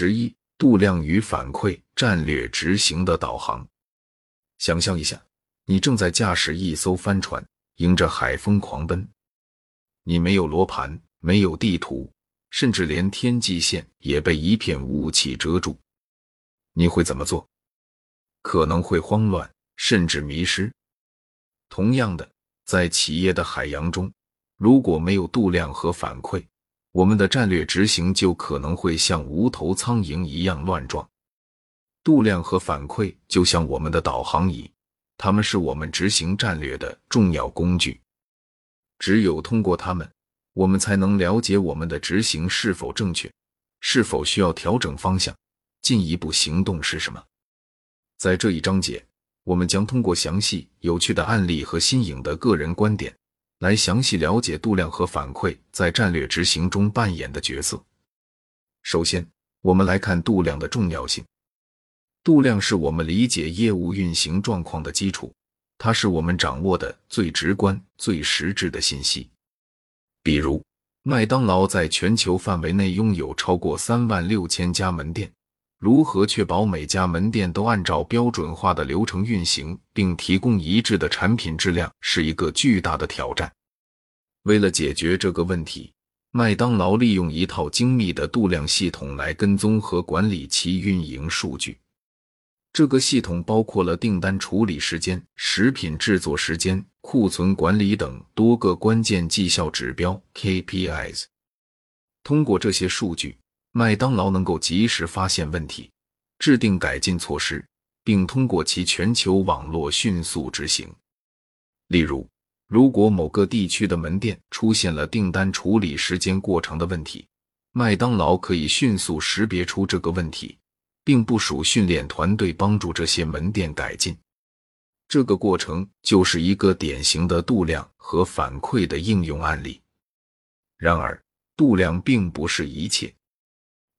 十一度量与反馈战略执行的导航。想象一下，你正在驾驶一艘帆船，迎着海风狂奔。你没有罗盘，没有地图，甚至连天际线也被一片雾气遮住。你会怎么做？可能会慌乱，甚至迷失。同样的，在企业的海洋中，如果没有度量和反馈，我们的战略执行就可能会像无头苍蝇一样乱撞。度量和反馈就像我们的导航仪，它们是我们执行战略的重要工具。只有通过它们，我们才能了解我们的执行是否正确，是否需要调整方向，进一步行动是什么。在这一章节，我们将通过详细、有趣的案例和新颖的个人观点。来详细了解度量和反馈在战略执行中扮演的角色。首先，我们来看度量的重要性。度量是我们理解业务运行状况的基础，它是我们掌握的最直观、最实质的信息。比如，麦当劳在全球范围内拥有超过三万六千家门店。如何确保每家门店都按照标准化的流程运行，并提供一致的产品质量，是一个巨大的挑战。为了解决这个问题，麦当劳利用一套精密的度量系统来跟踪和管理其运营数据。这个系统包括了订单处理时间、食品制作时间、库存管理等多个关键绩效指标 （KPIs）。通过这些数据。麦当劳能够及时发现问题，制定改进措施，并通过其全球网络迅速执行。例如，如果某个地区的门店出现了订单处理时间过长的问题，麦当劳可以迅速识别出这个问题，并部署训练团队帮助这些门店改进。这个过程就是一个典型的度量和反馈的应用案例。然而，度量并不是一切。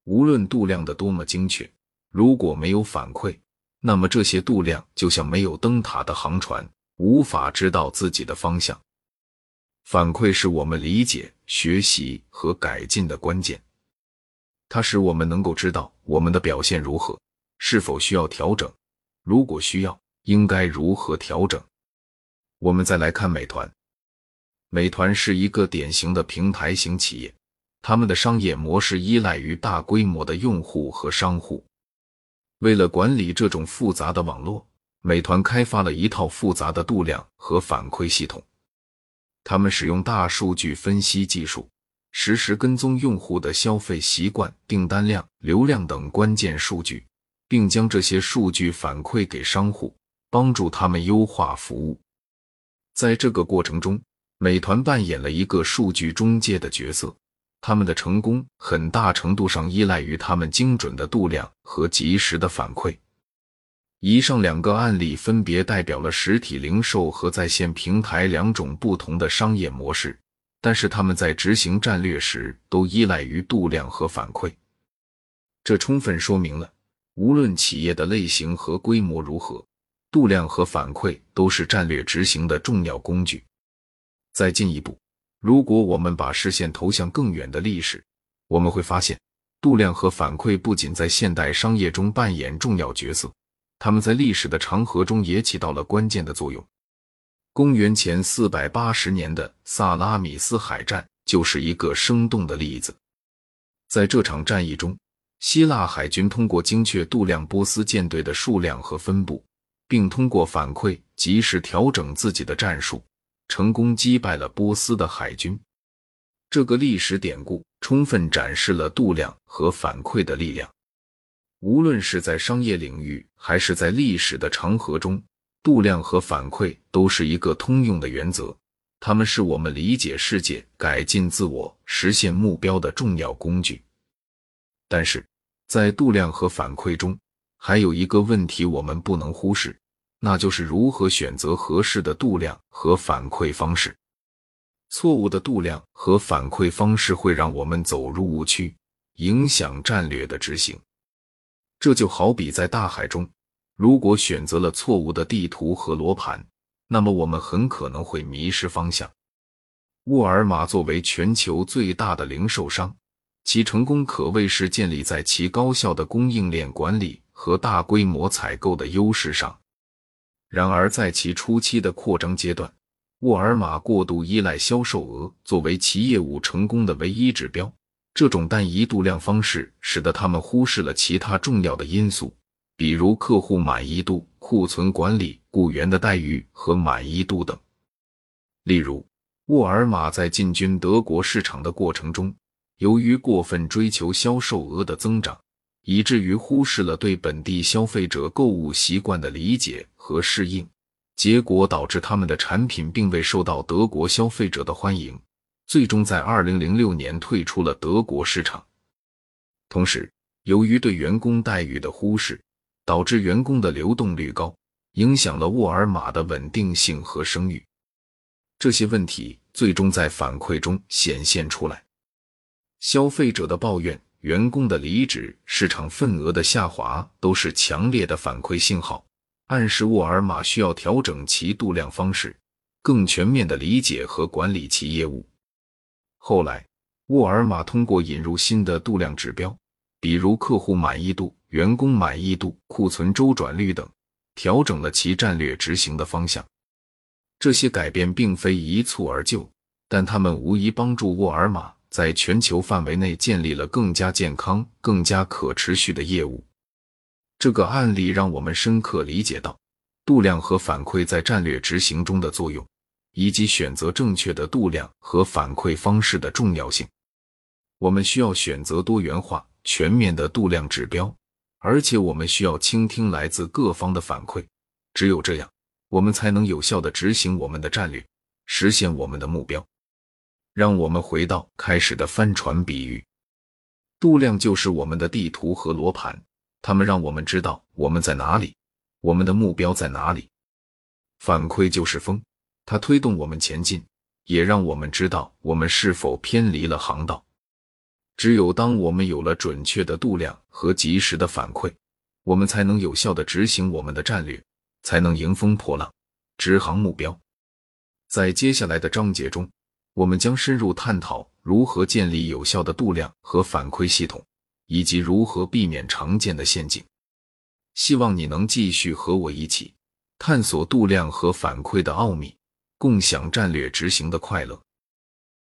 无论度量的多么精确，如果没有反馈，那么这些度量就像没有灯塔的航船，无法知道自己的方向。反馈是我们理解、学习和改进的关键，它使我们能够知道我们的表现如何，是否需要调整，如果需要，应该如何调整。我们再来看美团，美团是一个典型的平台型企业。他们的商业模式依赖于大规模的用户和商户。为了管理这种复杂的网络，美团开发了一套复杂的度量和反馈系统。他们使用大数据分析技术，实时跟踪用户的消费习惯、订单量、流量等关键数据，并将这些数据反馈给商户，帮助他们优化服务。在这个过程中，美团扮演了一个数据中介的角色。他们的成功很大程度上依赖于他们精准的度量和及时的反馈。以上两个案例分别代表了实体零售和在线平台两种不同的商业模式，但是他们在执行战略时都依赖于度量和反馈。这充分说明了，无论企业的类型和规模如何，度量和反馈都是战略执行的重要工具。再进一步。如果我们把视线投向更远的历史，我们会发现，度量和反馈不仅在现代商业中扮演重要角色，他们在历史的长河中也起到了关键的作用。公元前四百八十年的萨拉米斯海战就是一个生动的例子。在这场战役中，希腊海军通过精确度量波斯舰队的数量和分布，并通过反馈及时调整自己的战术。成功击败了波斯的海军，这个历史典故充分展示了度量和反馈的力量。无论是在商业领域，还是在历史的长河中，度量和反馈都是一个通用的原则。它们是我们理解世界、改进自我、实现目标的重要工具。但是，在度量和反馈中，还有一个问题我们不能忽视。那就是如何选择合适的度量和反馈方式。错误的度量和反馈方式会让我们走入误区，影响战略的执行。这就好比在大海中，如果选择了错误的地图和罗盘，那么我们很可能会迷失方向。沃尔玛作为全球最大的零售商，其成功可谓是建立在其高效的供应链管理和大规模采购的优势上。然而，在其初期的扩张阶段，沃尔玛过度依赖销售额作为其业务成功的唯一指标。这种单一度量方式使得他们忽视了其他重要的因素，比如客户满意度、库存管理、雇员的待遇和满意度等。例如，沃尔玛在进军德国市场的过程中，由于过分追求销售额的增长，以至于忽视了对本地消费者购物习惯的理解和适应，结果导致他们的产品并未受到德国消费者的欢迎。最终在二零零六年退出了德国市场。同时，由于对员工待遇的忽视，导致员工的流动率高，影响了沃尔玛的稳定性和声誉。这些问题最终在反馈中显现出来。消费者的抱怨、员工的离职、市场份额的下滑，都是强烈的反馈信号，暗示沃尔玛需要调整其度量方式，更全面的理解和管理其业务。后来，沃尔玛通过引入新的度量指标，比如客户满意度、员工满意度、库存周转率等，调整了其战略执行的方向。这些改变并非一蹴而就，但他们无疑帮助沃尔玛在全球范围内建立了更加健康、更加可持续的业务。这个案例让我们深刻理解到度量和反馈在战略执行中的作用。以及选择正确的度量和反馈方式的重要性。我们需要选择多元化、全面的度量指标，而且我们需要倾听来自各方的反馈。只有这样，我们才能有效的执行我们的战略，实现我们的目标。让我们回到开始的帆船比喻，度量就是我们的地图和罗盘，它们让我们知道我们在哪里，我们的目标在哪里。反馈就是风。它推动我们前进，也让我们知道我们是否偏离了航道。只有当我们有了准确的度量和及时的反馈，我们才能有效的执行我们的战略，才能迎风破浪，直航目标。在接下来的章节中，我们将深入探讨如何建立有效的度量和反馈系统，以及如何避免常见的陷阱。希望你能继续和我一起探索度量和反馈的奥秘。共享战略执行的快乐。